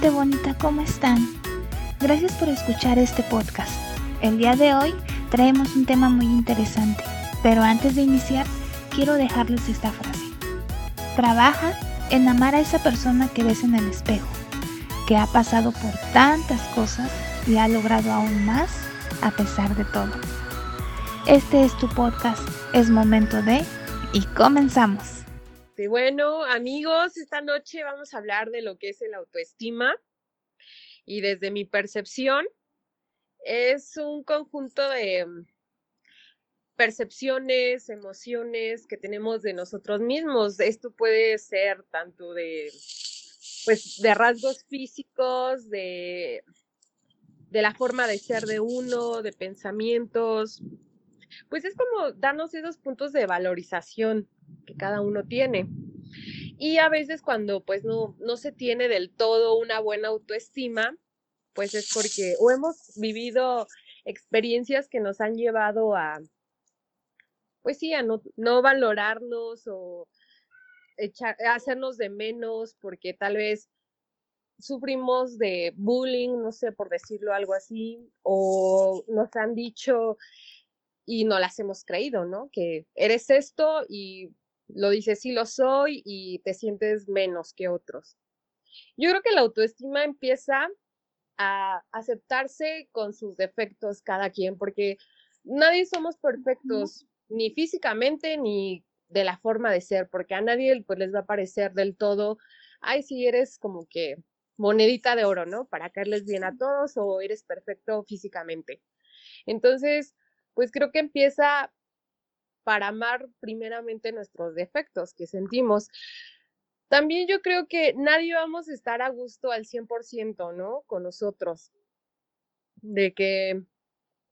Gente bonita, ¿cómo están? Gracias por escuchar este podcast. El día de hoy traemos un tema muy interesante, pero antes de iniciar quiero dejarles esta frase. Trabaja en amar a esa persona que ves en el espejo, que ha pasado por tantas cosas y ha logrado aún más a pesar de todo. Este es tu podcast, es momento de y comenzamos. Este, bueno, amigos, esta noche vamos a hablar de lo que es el autoestima y desde mi percepción es un conjunto de mm, percepciones, emociones que tenemos de nosotros mismos. Esto puede ser tanto de pues de rasgos físicos, de de la forma de ser de uno, de pensamientos. Pues es como darnos esos puntos de valorización que cada uno tiene. Y a veces cuando pues no, no se tiene del todo una buena autoestima, pues es porque o hemos vivido experiencias que nos han llevado a, pues sí, a no, no valorarnos o echar, hacernos de menos porque tal vez sufrimos de bullying, no sé, por decirlo algo así, o nos han dicho y no las hemos creído, ¿no? Que eres esto y lo dices, sí lo soy y te sientes menos que otros. Yo creo que la autoestima empieza a aceptarse con sus defectos cada quien, porque nadie somos perfectos, ni físicamente ni de la forma de ser, porque a nadie pues, les va a parecer del todo, ay, si eres como que monedita de oro, ¿no? Para caerles bien a todos o eres perfecto físicamente. Entonces, pues creo que empieza para amar primeramente nuestros defectos que sentimos. También yo creo que nadie vamos a estar a gusto al 100%, ¿no? Con nosotros. De que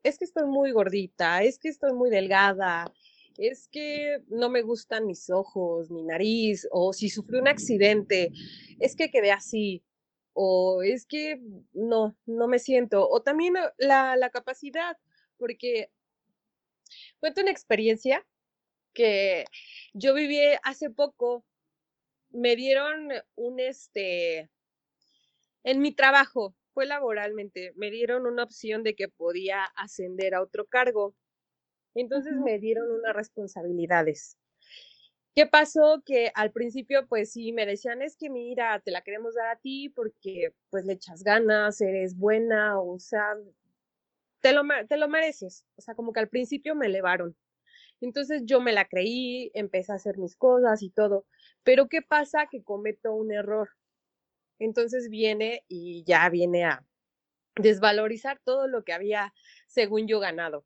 es que estoy muy gordita, es que estoy muy delgada, es que no me gustan mis ojos, mi nariz, o si sufrí un accidente, es que quedé así, o es que no, no me siento, o también la, la capacidad, porque Cuento una experiencia que yo viví hace poco. Me dieron un, este, en mi trabajo, fue laboralmente, me dieron una opción de que podía ascender a otro cargo. Entonces me dieron unas responsabilidades. ¿Qué pasó? Que al principio, pues sí, me decían, es que mira, te la queremos dar a ti porque pues le echas ganas, eres buena, o sea, te lo, te lo mereces. O sea, como que al principio me elevaron. Entonces yo me la creí, empecé a hacer mis cosas y todo. Pero ¿qué pasa? Que cometo un error. Entonces viene y ya viene a desvalorizar todo lo que había, según yo, ganado.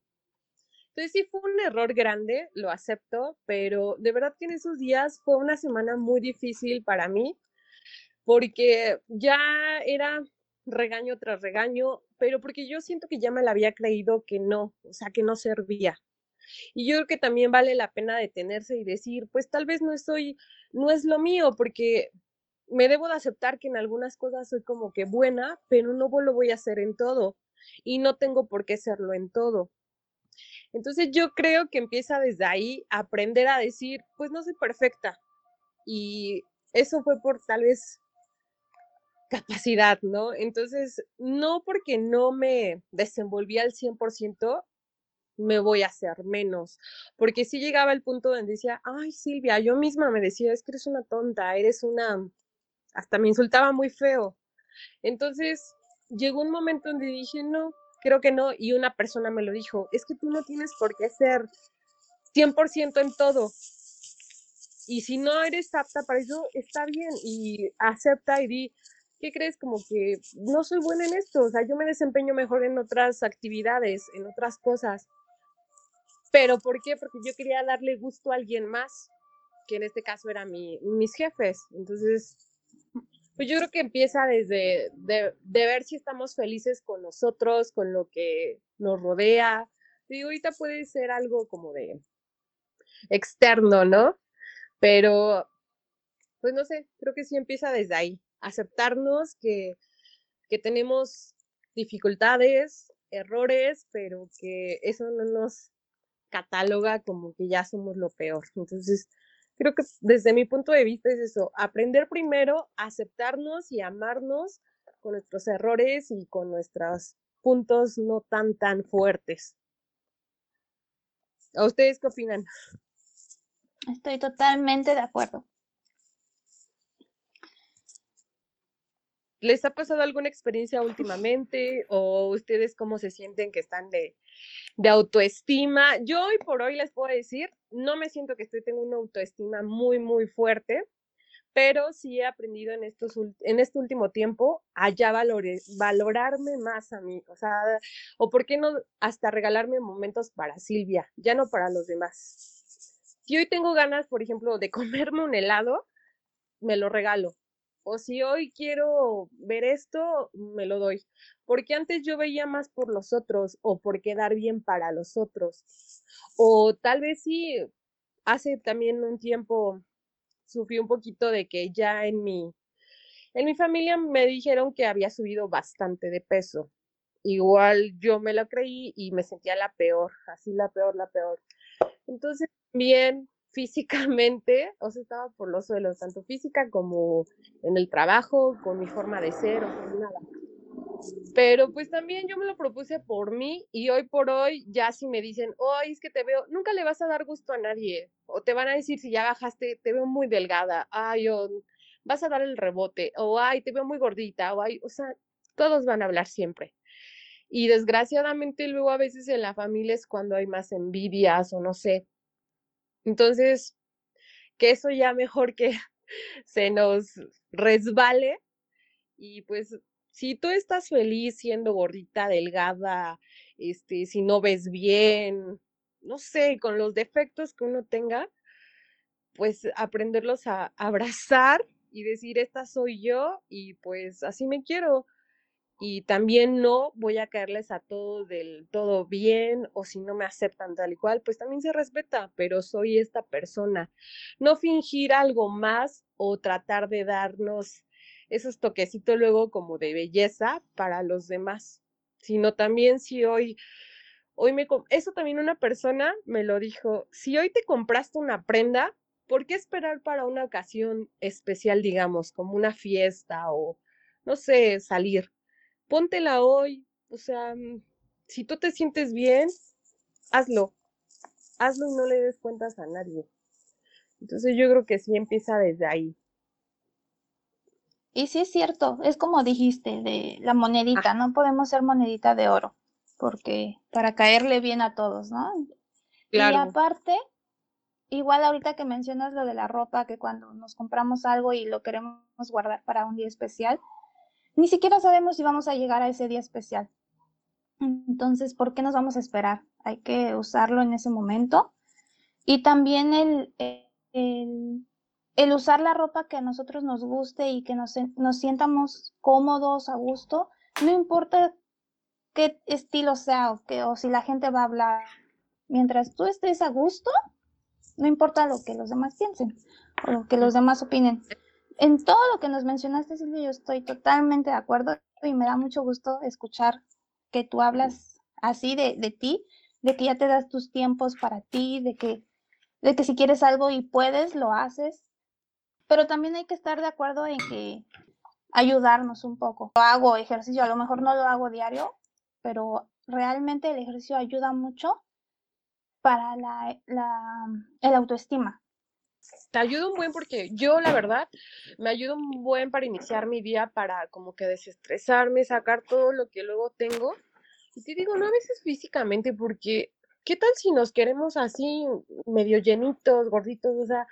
Entonces sí fue un error grande, lo acepto, pero de verdad que en esos días fue una semana muy difícil para mí, porque ya era regaño tras regaño, pero porque yo siento que ya me la había creído que no, o sea, que no servía. Y yo creo que también vale la pena detenerse y decir, pues tal vez no estoy, no es lo mío, porque me debo de aceptar que en algunas cosas soy como que buena, pero no lo voy a hacer en todo y no tengo por qué serlo en todo. Entonces yo creo que empieza desde ahí a aprender a decir, pues no soy perfecta. Y eso fue por tal vez capacidad, ¿no? Entonces, no porque no me desenvolví al 100%, me voy a hacer menos, porque si llegaba el punto donde decía, ay Silvia, yo misma me decía, es que eres una tonta, eres una, hasta me insultaba muy feo. Entonces, llegó un momento donde dije, no, creo que no, y una persona me lo dijo, es que tú no tienes por qué ser 100% en todo. Y si no eres apta para eso, está bien, y acepta y di, ¿qué crees? Como que no soy buena en esto, o sea, yo me desempeño mejor en otras actividades, en otras cosas. Pero ¿por qué? Porque yo quería darle gusto a alguien más, que en este caso eran mi, mis jefes. Entonces, pues yo creo que empieza desde de, ver si estamos felices con nosotros, con lo que nos rodea. Digo, ahorita puede ser algo como de externo, ¿no? Pero, pues no sé, creo que sí empieza desde ahí aceptarnos que, que tenemos dificultades, errores, pero que eso no nos cataloga como que ya somos lo peor. Entonces, creo que desde mi punto de vista es eso, aprender primero, aceptarnos y amarnos con nuestros errores y con nuestros puntos no tan, tan fuertes. ¿A ustedes qué opinan? Estoy totalmente de acuerdo. ¿Les ha pasado alguna experiencia últimamente o ustedes cómo se sienten que están de, de autoestima? Yo hoy por hoy les puedo decir, no me siento que estoy, tengo una autoestima muy, muy fuerte, pero sí he aprendido en, estos, en este último tiempo a ya valorarme más a mí, o sea, o por qué no hasta regalarme momentos para Silvia, ya no para los demás. Si hoy tengo ganas, por ejemplo, de comerme un helado, me lo regalo o si hoy quiero ver esto, me lo doy. Porque antes yo veía más por los otros o por quedar bien para los otros. O tal vez sí, hace también un tiempo sufrí un poquito de que ya en mi, en mi familia me dijeron que había subido bastante de peso. Igual yo me lo creí y me sentía la peor, así la peor, la peor. Entonces, bien, físicamente, o sea, estaba por los suelos, tanto física como en el trabajo, con mi forma de ser, o sea, nada. Pero pues también yo me lo propuse por mí y hoy por hoy ya si me dicen, hoy es que te veo, nunca le vas a dar gusto a nadie. O te van a decir si ya bajaste, te veo muy delgada, ay, o vas a dar el rebote, o ay, te veo muy gordita, o ay, o sea, todos van a hablar siempre. Y desgraciadamente luego a veces en la familia es cuando hay más envidias o no sé, entonces, que eso ya mejor que se nos resbale y pues si tú estás feliz siendo gordita, delgada, este, si no ves bien, no sé, con los defectos que uno tenga, pues aprenderlos a abrazar y decir, esta soy yo y pues así me quiero y también no voy a caerles a todo del todo bien o si no me aceptan tal y cual, pues también se respeta, pero soy esta persona. No fingir algo más o tratar de darnos esos toquecitos luego como de belleza para los demás, sino también si hoy hoy me eso también una persona me lo dijo, si hoy te compraste una prenda, ¿por qué esperar para una ocasión especial, digamos, como una fiesta o no sé, salir? Póntela hoy, o sea, si tú te sientes bien, hazlo, hazlo y no le des cuentas a nadie. Entonces yo creo que sí empieza desde ahí. Y sí es cierto, es como dijiste, de la monedita, no podemos ser monedita de oro, porque para caerle bien a todos, ¿no? Claro. Y aparte, igual ahorita que mencionas lo de la ropa, que cuando nos compramos algo y lo queremos guardar para un día especial, ni siquiera sabemos si vamos a llegar a ese día especial. Entonces, ¿por qué nos vamos a esperar? Hay que usarlo en ese momento. Y también el, el, usar la ropa que a nosotros nos guste y que nos, nos sientamos cómodos, a gusto, no importa qué estilo sea o, o si la gente va a hablar. Mientras tú estés a gusto, no importa lo que los demás piensen o lo que los demás opinen en todo lo que nos mencionaste, Silvia, yo estoy totalmente de acuerdo y me da mucho gusto escuchar que tú hablas así de, de ti, de que ya te das tus tiempos para ti, de que, de que si quieres algo y puedes, lo haces. Pero también hay que estar de acuerdo en que ayudarnos un poco. Yo hago ejercicio, a lo mejor no lo hago diario, pero realmente el ejercicio ayuda mucho para la, la el autoestima te ayuda un buen porque yo, la verdad, me ayuda un buen para iniciar mi día, para como que desestresarme, sacar todo lo que luego tengo. Y te digo, no a veces físicamente, porque ¿qué tal si nos queremos así, medio llenitos, gorditos? O sea,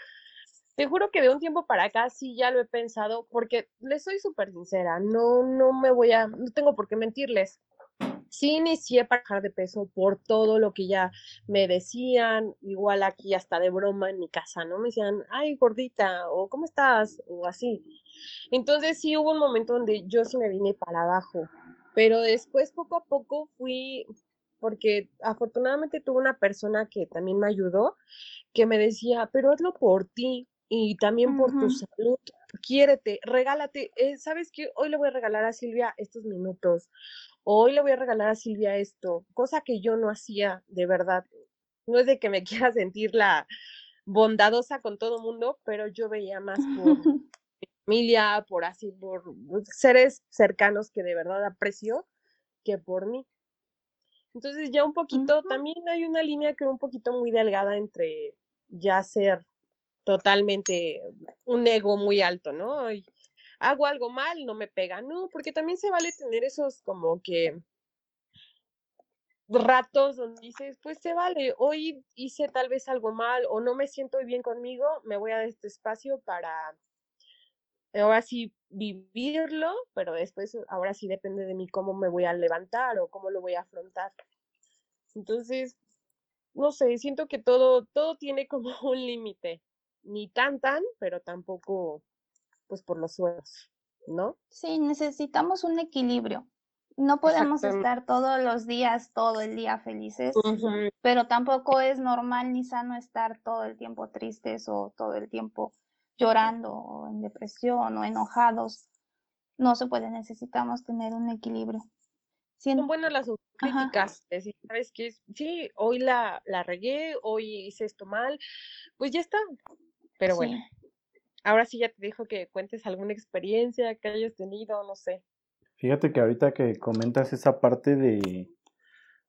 te juro que de un tiempo para acá sí ya lo he pensado, porque les soy súper sincera, no, no me voy a, no tengo por qué mentirles sí inicié para bajar de peso por todo lo que ya me decían, igual aquí hasta de broma en mi casa, ¿no? Me decían, ay, gordita, o ¿cómo estás? O así. Entonces sí hubo un momento donde yo sí me vine para abajo, pero después poco a poco fui, porque afortunadamente tuve una persona que también me ayudó, que me decía, pero hazlo por ti y también por tu salud, quiérete, regálate, eh, ¿sabes qué? Hoy le voy a regalar a Silvia estos minutos, hoy le voy a regalar a Silvia esto, cosa que yo no hacía de verdad. No es de que me quiera sentir la, bondadosa con todo mundo, pero yo veía más por mi familia, por así, por seres cercanos que de verdad aprecio que por mí. Entonces ya un poquito, también hay una línea que un poquito muy delgada entre ya ser totalmente un ego muy alto, ¿no? Hago algo mal, no me pega, no, porque también se vale tener esos como que ratos donde dices, pues se vale, hoy hice tal vez algo mal o no me siento bien conmigo, me voy a este espacio para ahora sí vivirlo, pero después ahora sí depende de mí cómo me voy a levantar o cómo lo voy a afrontar. Entonces, no sé, siento que todo, todo tiene como un límite, ni tan tan, pero tampoco pues por los suelos, ¿no? Sí, necesitamos un equilibrio. No podemos estar todos los días, todo el día felices, pero tampoco es normal ni sano estar todo el tiempo tristes o todo el tiempo llorando o en depresión o enojados. No se puede, necesitamos tener un equilibrio. Son buenas las críticas, decir, ¿sabes qué? Sí, hoy la, la regué, hoy hice esto mal, pues ya está. Pero bueno, ahora sí ya te dejo que cuentes alguna experiencia que hayas tenido, no sé. Fíjate que ahorita que comentas esa parte de,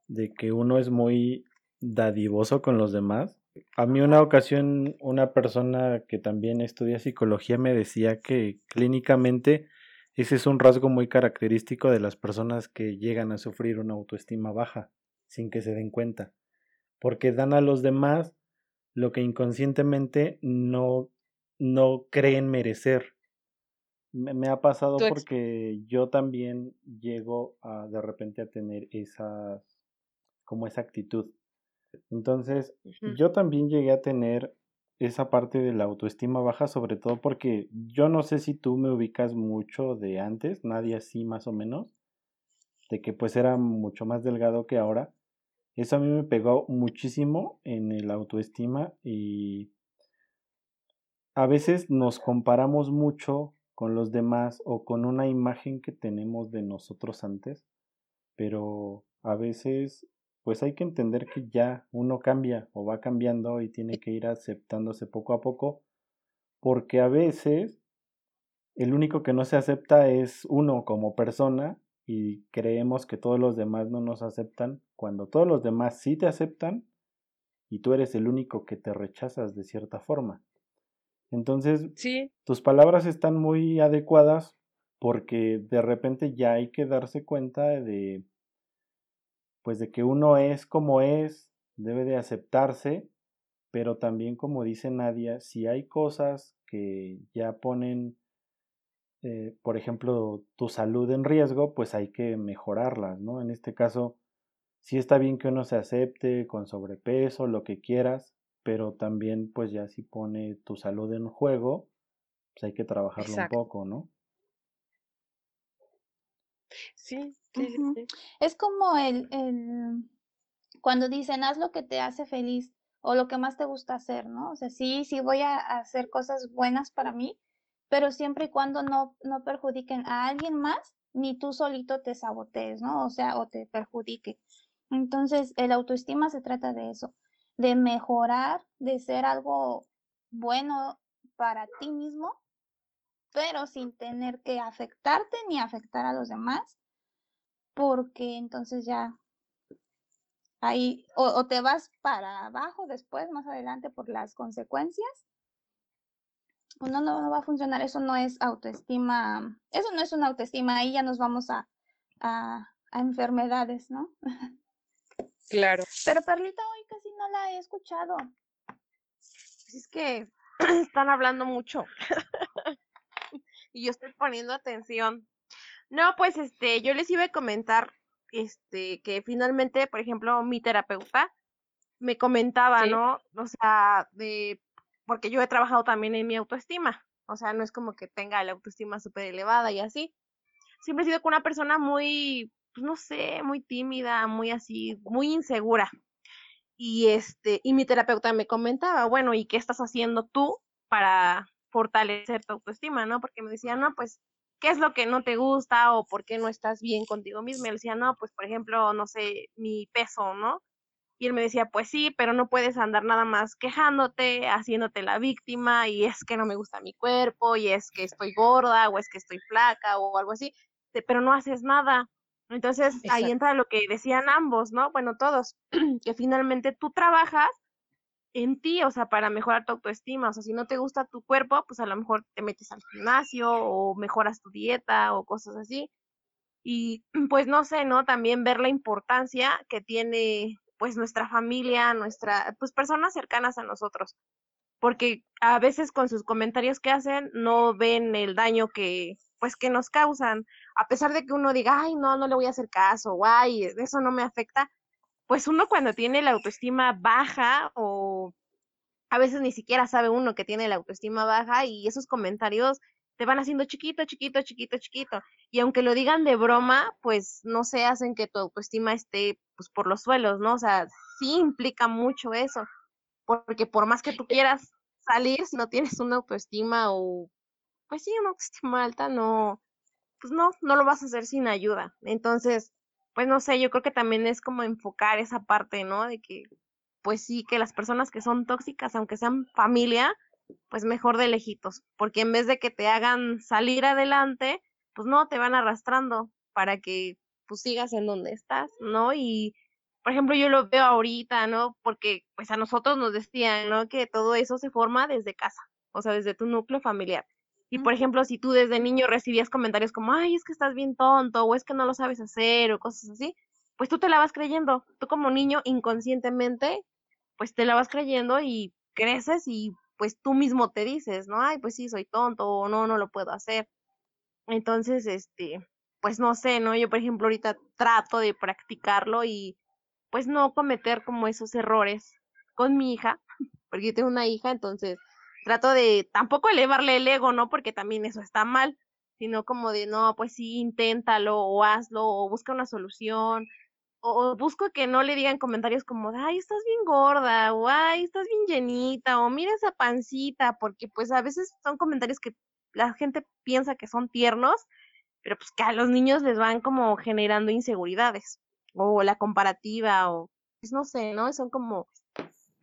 de que uno es muy dadivoso con los demás, a mí una ocasión una persona que también estudia psicología me decía que clínicamente ese es un rasgo muy característico de las personas que llegan a sufrir una autoestima baja sin que se den cuenta, porque dan a los demás lo que inconscientemente no no creen merecer. Me, ha pasado porque yo también llego a de repente a tener esa, como esa actitud. Entonces, yo también llegué a tener esa parte de la autoestima baja, sobre todo porque yo no sé si tú me ubicas mucho de antes, nadie así más o menos, de que pues era mucho más delgado que ahora. Eso a mí me pegó muchísimo en el autoestima y a veces nos comparamos mucho con los demás o con una imagen que tenemos de nosotros antes, pero a veces pues hay que entender que ya uno cambia o va cambiando y tiene que ir aceptándose poco a poco, porque a veces el único que no se acepta es uno como persona y creemos que todos los demás no nos aceptan, cuando todos los demás sí te aceptan y tú eres el único que te rechazas de cierta forma. Entonces, tus palabras están muy adecuadas porque de repente ya hay que darse cuenta de, pues de que uno es como es, debe de aceptarse, pero también como dice Nadia, si hay cosas que ya ponen, eh, por ejemplo, tu salud en riesgo, pues hay que mejorarlas, ¿no? En este caso, sí está bien que uno se acepte con sobrepeso, lo que quieras, pero también pues ya si pone tu salud en juego, pues hay que trabajarlo un poco, ¿no? Sí, sí, Es como el, el, cuando dicen haz lo que te hace feliz o lo que más te gusta hacer, ¿no? O sea, sí, sí voy a hacer cosas buenas para mí, pero siempre y cuando no, no perjudiquen a alguien más, ni tú solito te sabotees, ¿no? O sea, o te perjudique. Entonces, el autoestima se trata de eso de mejorar, de ser algo bueno para ti mismo, pero sin tener que afectarte ni afectar a los demás, porque entonces ya ahí o, te vas para abajo después, más adelante, por las consecuencias. O no, no, va a funcionar, eso no es autoestima, eso no es una autoestima, ahí ya nos vamos a, a enfermedades, ¿no? Claro. Pero Perlita hoy casi no la he escuchado. Pues es que están hablando mucho. y yo estoy poniendo atención. No, pues este, yo les iba a comentar este que finalmente, por ejemplo, mi terapeuta me comentaba, ¿no? O sea, de porque yo he trabajado también en mi autoestima. O sea, no es como que tenga la autoestima súper elevada y así. Siempre he sido con una persona muy pues no sé, muy tímida, muy así, muy insegura. Y este, y mi terapeuta me comentaba, bueno, ¿y qué estás haciendo tú para fortalecer tu autoestima, no? Porque me decía, no, pues, ¿qué es lo que no te gusta o por qué no estás bien contigo misma? Le decía, no, pues, por ejemplo, no sé, mi peso, ¿no? Y él me decía, pues sí, pero no puedes andar nada más quejándote, haciéndote la víctima, y es que no me gusta mi cuerpo, y es que estoy gorda, o es que estoy flaca, o algo así, pero no haces nada. Entonces ahí entra lo que decían ambos, ¿no? Bueno, todos, que finalmente tú trabajas en ti, o sea, para mejorar tu autoestima, o sea, si no te gusta tu cuerpo, pues a lo mejor te metes al gimnasio o mejoras tu dieta o cosas así. Y pues no sé, ¿no? También ver la importancia que tiene pues nuestra familia, nuestra, pues personas cercanas a nosotros, porque a veces con sus comentarios que hacen no ven el daño que pues que nos causan, a pesar de que uno diga, ay, no, no le voy a hacer caso, o ay, eso no me afecta, pues uno cuando tiene la autoestima baja o a veces ni siquiera sabe uno que tiene la autoestima baja y esos comentarios te van haciendo chiquito, chiquito, chiquito, chiquito. Y aunque lo digan de broma, pues no se hacen que tu autoestima esté pues por los suelos, ¿no? O sea, sí implica mucho eso. Porque por más que tú quieras salir, si no tienes una autoestima o, pues sí, una autoestima alta, no, pues no, no lo vas a hacer sin ayuda. Entonces, pues no sé, yo creo que también es como enfocar esa parte, ¿no? De que, pues sí, que las personas que son tóxicas, aunque sean familia, pues mejor de lejitos, porque en vez de que te hagan salir adelante, pues no, te van arrastrando para que pues sigas en donde estás, ¿no? Y, por ejemplo, yo lo veo ahorita, ¿no? Porque pues a nosotros nos decían, ¿no? Que todo eso se forma desde casa, o sea, desde tu núcleo familiar. Y por ejemplo, si tú desde niño recibías comentarios como, ay, es que estás bien tonto, o es que no lo sabes hacer, o cosas así, pues tú te la vas creyendo. Tú como niño, inconscientemente, pues te la vas creyendo y creces y pues tú mismo te dices, ¿no? Ay, pues sí, soy tonto, o no, no lo puedo hacer. Entonces, este, pues no sé, ¿no? Yo, por ejemplo, ahorita trato de practicarlo y pues no cometer como esos errores con mi hija, porque yo tengo una hija, entonces trato de tampoco elevarle el ego, ¿no? Porque también eso está mal, sino como de, no, pues sí, inténtalo o hazlo o busca una solución. O, busco que no le digan comentarios como, ay, estás bien gorda, o ay, estás bien llenita, o mira esa pancita, porque pues a veces son comentarios que la gente piensa que son tiernos, pero pues que a los niños les van como generando inseguridades, o la comparativa, o pues no sé, ¿no? Son como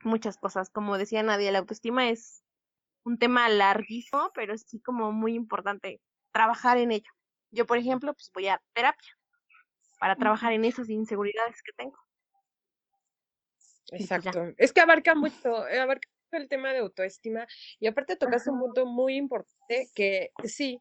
muchas cosas. Como decía Nadia, la autoestima es un tema larguísimo, pero sí como muy importante trabajar en ello. Yo, por ejemplo, pues voy a terapia para trabajar en esas inseguridades que tengo. Pues Exacto. es que abarca mucho, eh, abarca mucho el tema de autoestima y aparte tocas un punto muy importante que sí,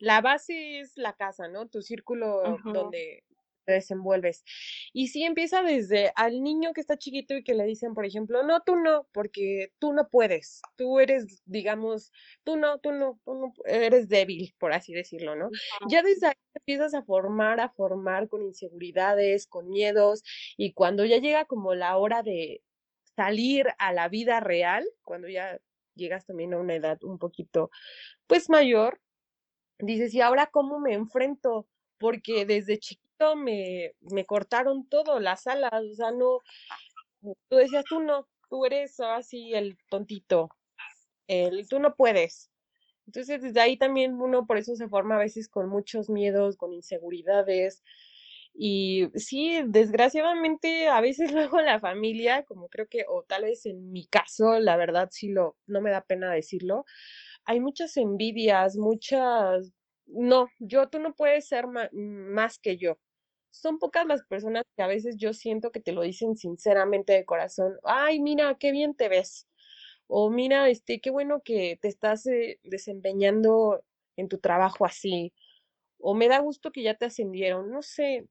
la base es la casa, ¿no? Tu círculo donde desenvuelves. Y sí empieza desde al niño que está chiquito y que le dicen, por ejemplo, no, tú no, porque tú no puedes, tú eres, digamos, tú no, tú no, tú no eres débil, por así decirlo, ¿no? Ya desde ahí empiezas a formar, a formar con inseguridades, con miedos, y cuando ya llega como la hora de salir a la vida real, cuando ya llegas también a una edad un poquito, pues mayor, dices, ¿y ahora cómo me enfrento? Porque desde chiquito me, me cortaron todo, las alas, o sea, no, tú decías, tú no, tú eres así el tontito, el, tú no puedes. Entonces, desde ahí también uno por eso se forma a veces con muchos miedos, con inseguridades. Y sí, desgraciadamente, a veces luego la familia, como creo que, o tal vez en mi caso, la verdad sí lo, no me da pena decirlo, hay muchas envidias, muchas, no, yo, tú no puedes ser más que yo. Son pocas las personas que a veces yo siento que te lo dicen sinceramente de corazón, ay, mira, qué bien te ves, o mira, este, qué bueno que te estás eh, desempeñando en tu trabajo así, o me da gusto que ya te ascendieron, no sé,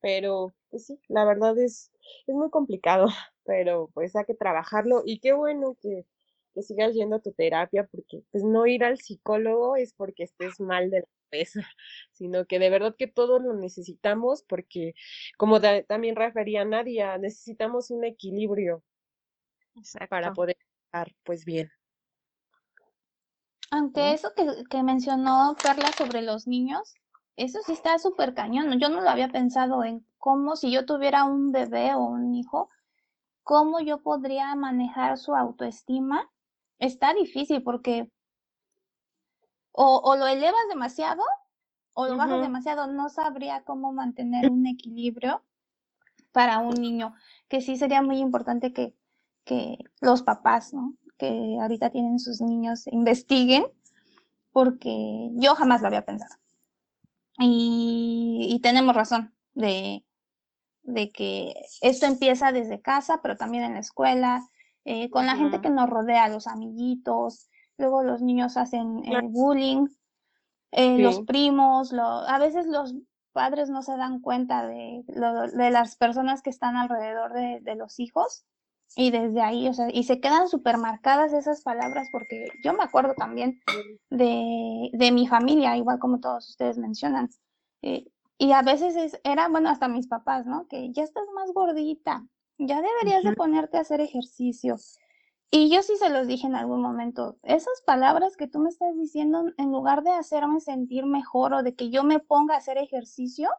pero pues sí, la verdad es, es muy complicado, pero pues hay que trabajarlo y qué bueno que, que sigas yendo a tu terapia, porque pues no ir al psicólogo es porque estés mal de la sino que de verdad que todos lo necesitamos porque, como también refería Nadia, necesitamos un equilibrio para poder estar pues bien. Aunque eso que, que mencionó Carla sobre los niños, eso sí está súper cañón. Yo no lo había pensado en cómo si yo tuviera un bebé o un hijo, cómo yo podría manejar su autoestima. Está difícil porque o, lo elevas demasiado o lo bajas demasiado, no sabría cómo mantener un equilibrio. para un niño, que sí sería muy importante que, que los papás, ¿no? Que ahorita tienen sus niños investiguen, porque yo jamás lo había pensado. Y, y tenemos razón de, de que esto empieza desde casa, pero también en la escuela, eh, con la gente que nos rodea, los amiguitos, luego los niños hacen eh, bullying, eh, los primos, lo, a veces los padres no se dan cuenta de, de las personas que están alrededor de, de, los hijos y desde ahí, o sea, y se quedan súper marcadas esas palabras porque yo me acuerdo también de, de mi familia, igual como todos ustedes mencionan. Eh, y a veces es, era, bueno, hasta mis papás, ¿no? Que ya estás más gordita, ya deberías de ponerte a hacer ejercicio. Y yo sí se los dije en algún momento, esas palabras que tú me estás diciendo, en lugar de hacerme sentir mejor o de que yo me ponga a hacer ejercicio,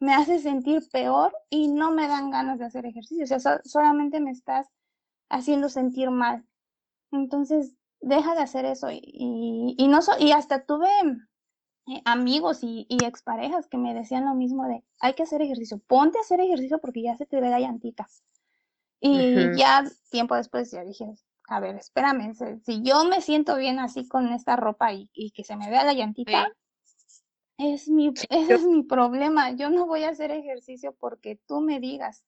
me hace sentir peor y no me dan ganas de hacer ejercicio. O sea, solamente me estás haciendo sentir mal. Entonces, deja de hacer eso. Y, y, no y hasta tuve eh, amigos y, y, exparejas que me decían lo mismo de, hay que hacer ejercicio, ponte a hacer ejercicio porque ya se te ve la llantita. Y ya tiempo después ya dije, a ver, espérame, si yo me siento bien así con esta ropa y, y que se me vea la llantita, es mi, ese es mi problema. Yo no voy a hacer ejercicio porque tú me digas.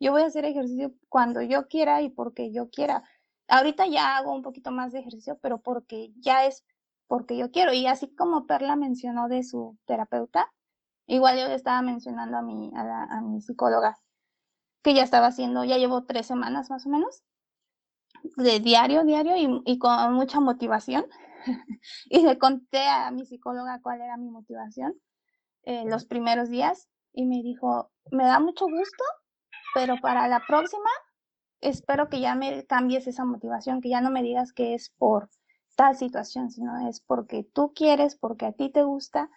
Yo voy a hacer ejercicio cuando yo quiera y porque yo quiera. Ahorita ya hago un poquito más de ejercicio, pero porque ya es porque yo quiero. Y así como Perla mencionó de su terapeuta, igual yo le estaba mencionando a mi, a, la, a mi psicóloga que ya estaba haciendo, ya llevo tres semanas más o menos, de diario, diario y, y con mucha motivación. y le conté a mi psicóloga cuál era mi motivación eh, los primeros días y me dijo, me da mucho gusto, pero para la próxima espero que ya me cambies esa motivación, que ya no me digas que es por tal situación, sino es porque tú quieres, porque a ti te gusta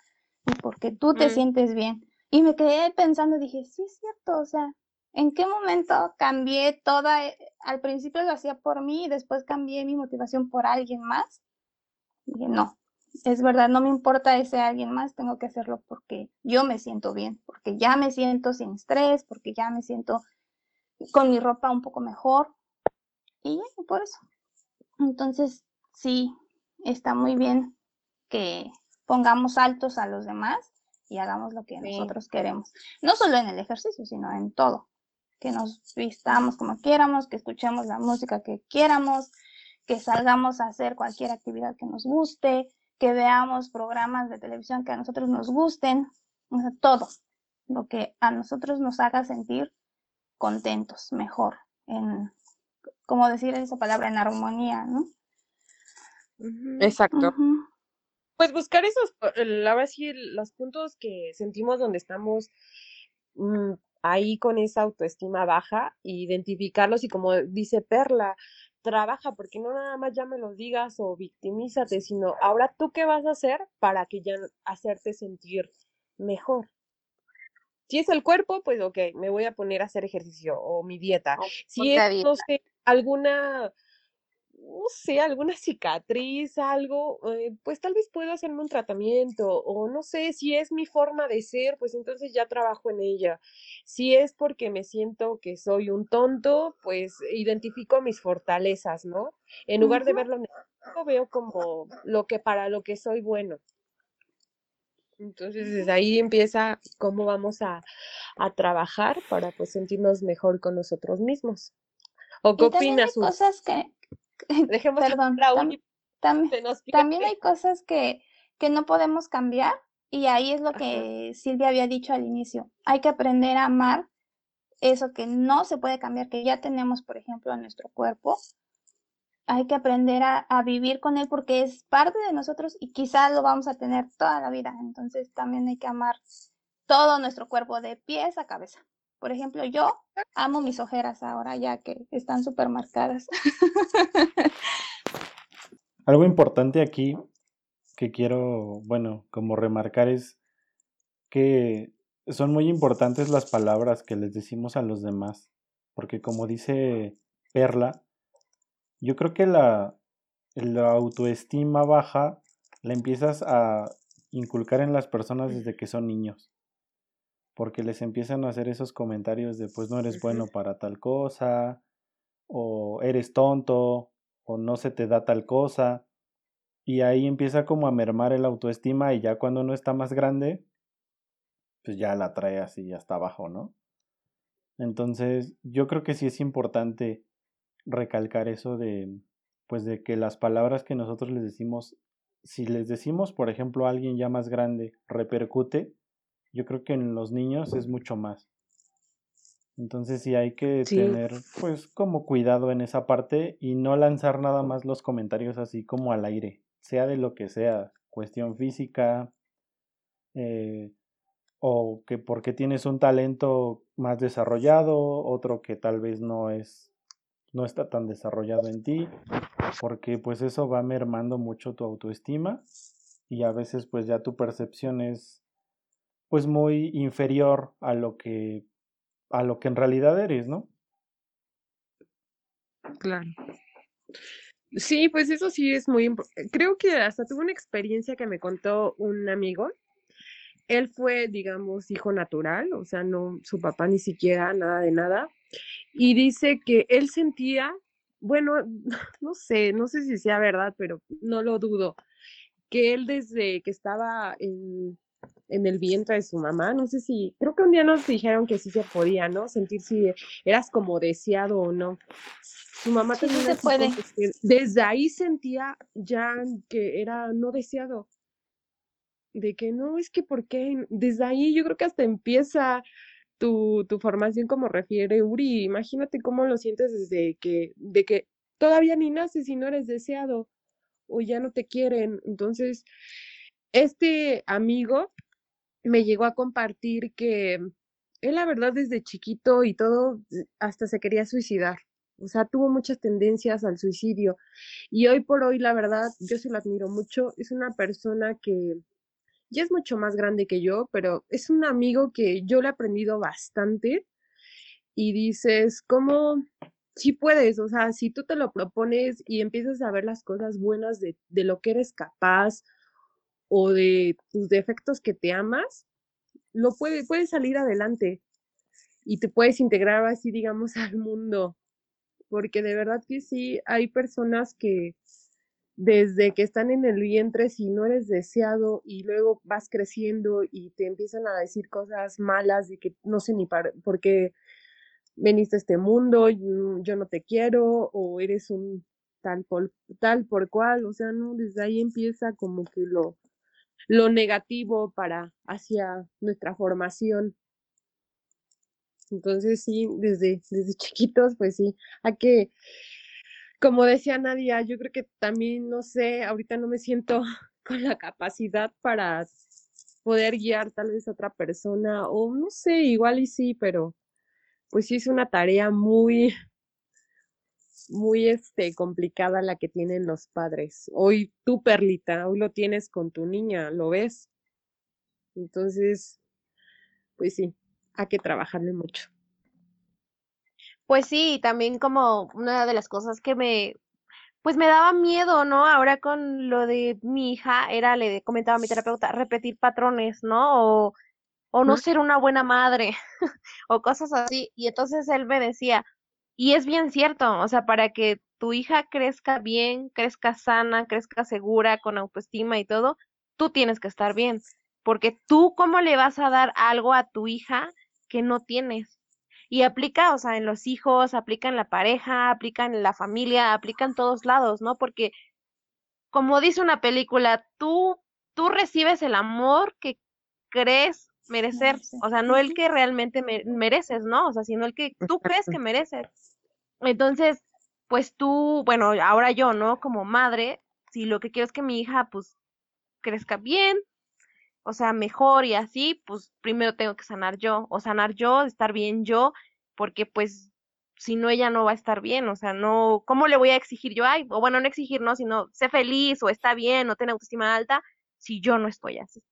y porque tú te mm. sientes bien. Y me quedé pensando, dije, sí es cierto, o sea, ¿en qué momento cambié toda, eh, al principio lo hacía por mí y después cambié mi motivación por alguien más? Dije, no, es verdad, no me importa ese alguien más, tengo que hacerlo porque yo me siento bien, porque ya me siento sin estrés, porque ya me siento con mi ropa un poco mejor. Y por eso. Entonces, sí, está muy bien que pongamos altos a los demás y hagamos lo que nosotros queremos. No solo en el ejercicio, sino en todo. Que nos vistamos como quieramos, que escuchemos la música que quieramos, que salgamos a hacer cualquier actividad que nos guste, que veamos programas de televisión que a nosotros nos gusten, o sea, todo lo que a nosotros nos haga sentir contentos, mejor, en, como decir esa palabra, en armonía, ¿no? Exacto. Pues buscar esos, la verdad sí, los puntos que sentimos donde estamos mm, ahí con esa autoestima baja, identificarlos y como dice Perla, trabaja, porque no nada más ya me lo digas o victimízate, sino ahora tú qué vas a hacer para que ya hacerte sentir mejor. Si es el cuerpo, pues ok, me voy a poner a hacer ejercicio o mi dieta. si es, no sé, alguna no sé, alguna cicatriz, algo, eh, pues tal vez puedo hacerme un tratamiento o no sé si es mi forma de ser, pues entonces ya trabajo en ella. Si es porque me siento que soy un tonto, pues identifico mis fortalezas, ¿no? En lugar de verlo negativo, veo como lo que para lo que soy bueno. Entonces desde ahí empieza cómo vamos a, a trabajar para pues sentirnos mejor con nosotros mismos. ¿O qué opinas? cosas que, Dejemos Perdón, también hay cosas que, que no podemos cambiar y ahí es lo que Silvia había dicho al inicio. Hay que aprender a amar eso que no se puede cambiar, que ya tenemos, por ejemplo, en nuestro cuerpo. Hay que aprender a, a vivir con él porque es parte de nosotros y quizás lo vamos a tener toda la vida. Entonces también hay que amar todo nuestro cuerpo de pies a cabeza. Por ejemplo, yo amo mis ojeras ahora ya que están súper marcadas. Algo importante aquí que quiero, bueno, como remarcar es que son muy importantes las palabras que les decimos a los demás, porque como dice Perla, yo creo que la, la autoestima baja la empiezas a inculcar en las personas desde que son niños. Porque les empiezan a hacer esos comentarios de pues no eres bueno para tal cosa, o eres tonto, o no se te da tal cosa, y ahí empieza como a mermar el autoestima y ya cuando uno está más grande, pues ya la trae así hasta abajo, ¿no? Entonces, yo creo que sí es importante recalcar eso de, pues de que las palabras que nosotros les decimos, si les decimos, por ejemplo, a alguien ya más grande, repercute, yo creo que en los niños es mucho más. Entonces sí hay que tener pues como cuidado en esa parte y no lanzar nada más los comentarios así como al aire, sea de lo que sea, cuestión física, eh, o que porque tienes un talento más desarrollado, otro que tal vez no es no está tan desarrollado en ti, porque pues eso va mermando mucho tu autoestima y a veces pues ya tu percepción es pues muy inferior a lo que a lo que en realidad eres, ¿no? Claro. Sí, pues eso sí es muy importante. Creo que hasta tuve una experiencia que me contó un amigo él fue, digamos, hijo natural, o sea, no, su papá ni siquiera nada de nada. Y dice que él sentía, bueno, no sé, no sé si sea verdad, pero no lo dudo, que él desde que estaba en, en el vientre de su mamá, no sé si, creo que un día nos dijeron que sí se podía, ¿no? Sentir si eras como deseado o no. Su mamá también se puede. Desde ahí sentía ya que era no deseado de que no, es que ¿por qué? Desde ahí yo creo que hasta empieza tu, tu formación como refiere Uri. Imagínate cómo lo sientes desde que, de que todavía ni naces y no eres deseado o ya no te quieren. Entonces, este amigo me llegó a compartir que él la verdad desde chiquito y todo hasta se quería suicidar. O sea, tuvo muchas tendencias al suicidio. Y hoy por hoy, la verdad, yo se lo admiro mucho. Es una persona que ya es mucho más grande que yo, pero es un amigo que yo le he aprendido bastante y dices, ¿cómo? Si puedes, o sea, si tú te lo propones y empiezas a ver las cosas buenas de, de lo que eres capaz o de tus defectos que te amas, lo puede, puedes salir adelante y te puedes integrar así, digamos, al mundo. Porque de verdad que sí, hay personas que, desde que están en el vientre, si no eres deseado y luego vas creciendo y te empiezan a decir cosas malas de que no sé ni por qué veniste a este mundo, yo, no te quiero o eres un tal por, tal por cual, o sea, no, desde ahí empieza como que lo, lo negativo para hacia nuestra formación. Entonces sí, desde, desde chiquitos, pues sí, hay que como decía Nadia, yo creo que también, no sé, ahorita no me siento con la capacidad para poder guiar tal vez a otra persona, o no sé, igual y sí, pero pues sí es una tarea muy, muy este, complicada la que tienen los padres. Hoy tú, Perlita, hoy lo tienes con tu niña, ¿lo ves? Entonces, pues sí, hay que trabajarle mucho. Pues sí, también como una de las cosas que me, pues me daba miedo, ¿no? Ahora con lo de mi hija, era, le comentaba a mi terapeuta, repetir patrones, ¿no? O, o no ser una buena madre, o cosas así. Y entonces él me decía, y es bien cierto, o sea, para que tu hija crezca bien, crezca sana, crezca segura, con autoestima y todo, tú tienes que estar bien. Porque tú, ¿cómo le vas a dar algo a tu hija que no tienes? Y aplica, o sea, en los hijos, aplica en la pareja, aplica en la familia, aplica en todos lados, ¿no? Porque, como dice una película, tú, tú recibes el amor que crees merecer, o sea, no el que realmente mereces, ¿no? O sea, sino el que tú crees que mereces. Entonces, pues tú, bueno, ahora yo, ¿no? Como madre, si lo que quiero es que mi hija, pues, crezca bien, o sea, mejor y así, pues primero tengo que sanar yo, o sanar yo, estar bien yo, porque pues si no ella no va a estar bien, o sea, no, ¿cómo le voy a exigir yo? Ay, o bueno, no exigir, no, sino sé feliz o está bien o tiene autoestima alta si yo no estoy así.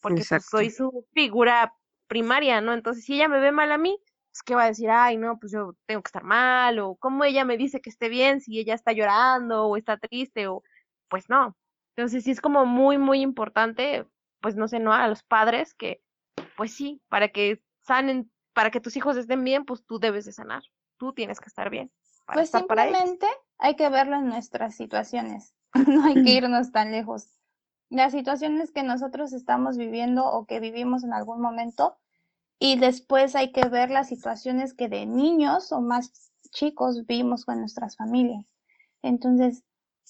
Porque pues, soy su figura primaria, ¿no? Entonces, si ella me ve mal a mí, pues qué va a decir, ay, no, pues yo tengo que estar mal, o cómo ella me dice que esté bien si ella está llorando o está triste, o pues no. Entonces, sí es como muy, muy importante pues no sé, ¿no? A los padres que pues sí, para que sanen, para que tus hijos estén bien, pues tú debes de sanar. Tú tienes que estar bien. Para Pues estar para ellos. simplemente hay que verlo en nuestras situaciones, no hay que irnos tan lejos. Las situaciones que nosotros estamos viviendo o que vivimos en algún momento y después hay que ver las situaciones que de niños o más chicos vimos con nuestras familias. Entonces,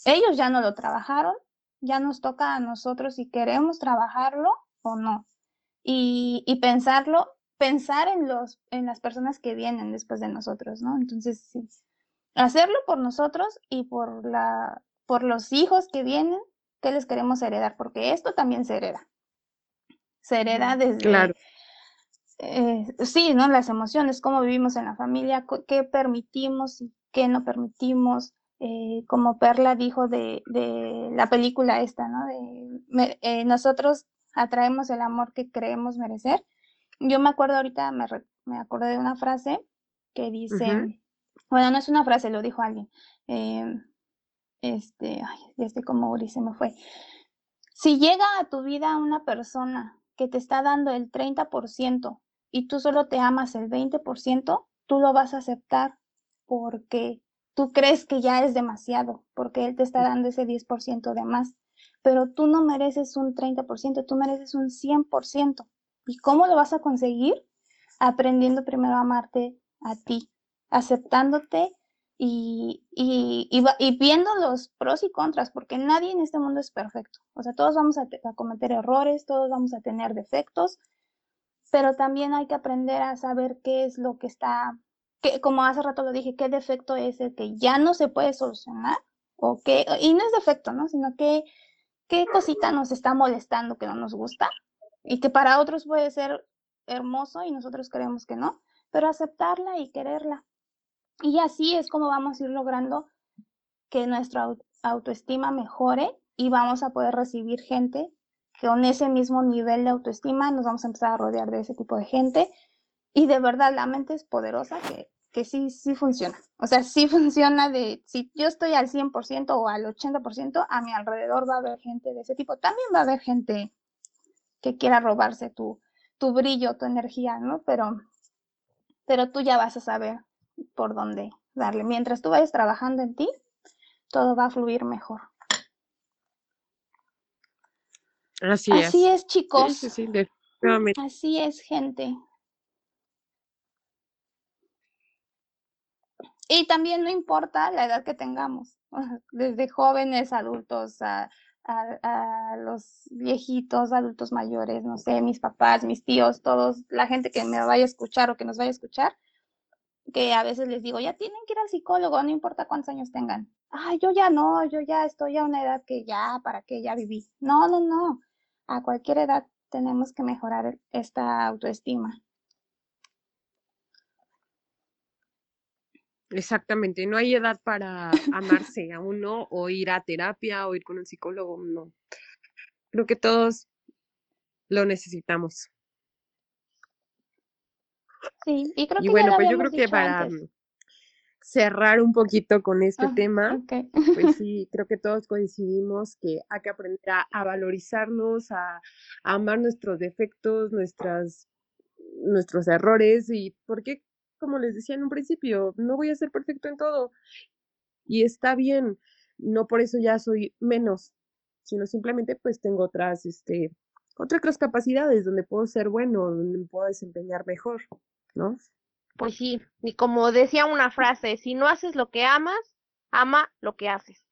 ellos ya no lo trabajaron, ya nos toca a nosotros si queremos trabajarlo o no. Y, y pensarlo, pensar en los, en las personas que vienen después de nosotros, ¿no? Entonces, sí, hacerlo por nosotros y por la, por los hijos que vienen, que les queremos heredar, porque esto también se hereda. Se hereda desde, Claro. Eh, sí, ¿no? Las emociones, cómo vivimos en la familia, qué permitimos y qué no permitimos. eh, como Perla dijo de, de la película esta, ¿no? De, me- eh, nosotros atraemos el amor que creemos merecer. Yo me acuerdo ahorita, me, re- me acordé de una frase que dice, bueno, no es una frase, lo dijo alguien. eh, este, ay, ya estoy como Uri, se me fue. Si llega a tu vida una persona que te está dando el 30% y tú solo te amas el 20%, tú lo vas a aceptar porque tú crees que ya es demasiado, porque él te está dando ese 10% de más, pero tú no mereces un 30%, tú mereces un 100%. ¿Y cómo lo vas a conseguir? Aprendiendo primero a amarte a ti, aceptándote y, y, y viendo los pros y contras, porque nadie en este mundo es perfecto. O sea, todos vamos a cometer errores, todos vamos a tener defectos, pero también hay que aprender a saber qué es lo que está, que, como hace rato lo dije, qué defecto es el que ya no se puede solucionar, o qué, y no es defecto, ¿no? Sino que qué cosita nos está molestando que no nos gusta y que para otros puede ser hermoso y nosotros creemos que no, pero aceptarla y quererla. Y así es como vamos a ir logrando que nuestra au- autoestima mejore y vamos a poder recibir gente con ese mismo nivel de autoestima, nos vamos a empezar a rodear de ese tipo de gente y de verdad la mente es poderosa que, que sí, sí funciona. O sea, sí funciona de, si yo estoy al 100% o al 80%, a mi alrededor va a haber gente de ese tipo. También va a haber gente que quiera robarse tu, tu brillo, tu energía, ¿no? Pero, pero tú ya vas a saber por dónde darle. Mientras tú vayas trabajando en ti, todo va a fluir mejor. Así, Así es. es, chicos. Sí, sí, sí, definitivamente. Así es, gente. Y también no importa la edad que tengamos, desde jóvenes, adultos, a, a- a los viejitos, adultos mayores, no sé, mis papás, mis tíos, todos, la gente que me vaya a escuchar o que nos vaya a escuchar, que a veces les digo, ya tienen que ir al psicólogo, no importa cuántos años tengan. Ay, yo ya no, yo ya estoy a una edad que ya, ¿para qué? Ya viví. No, no, no. A cualquier edad tenemos que mejorar esta autoestima. Exactamente, no hay edad para amarse a uno o ir a terapia o ir con un psicólogo, no. Creo que todos lo necesitamos. Sí, y creo Y que bueno, pues yo creo que para antes. Cerrar un poquito con este Ah, tema, pues sí, creo que todos coincidimos que hay que aprender a, a valorizarnos, a, a amar nuestros defectos, nuestras, nuestros errores y porque, como les decía en un principio, no voy a ser perfecto en todo y está bien, no por eso ya soy menos, sino simplemente pues tengo otras, este, otras capacidades donde puedo ser bueno, donde me puedo desempeñar mejor, ¿no? Pues sí, y como decía una frase, si no haces lo que amas, ama lo que haces.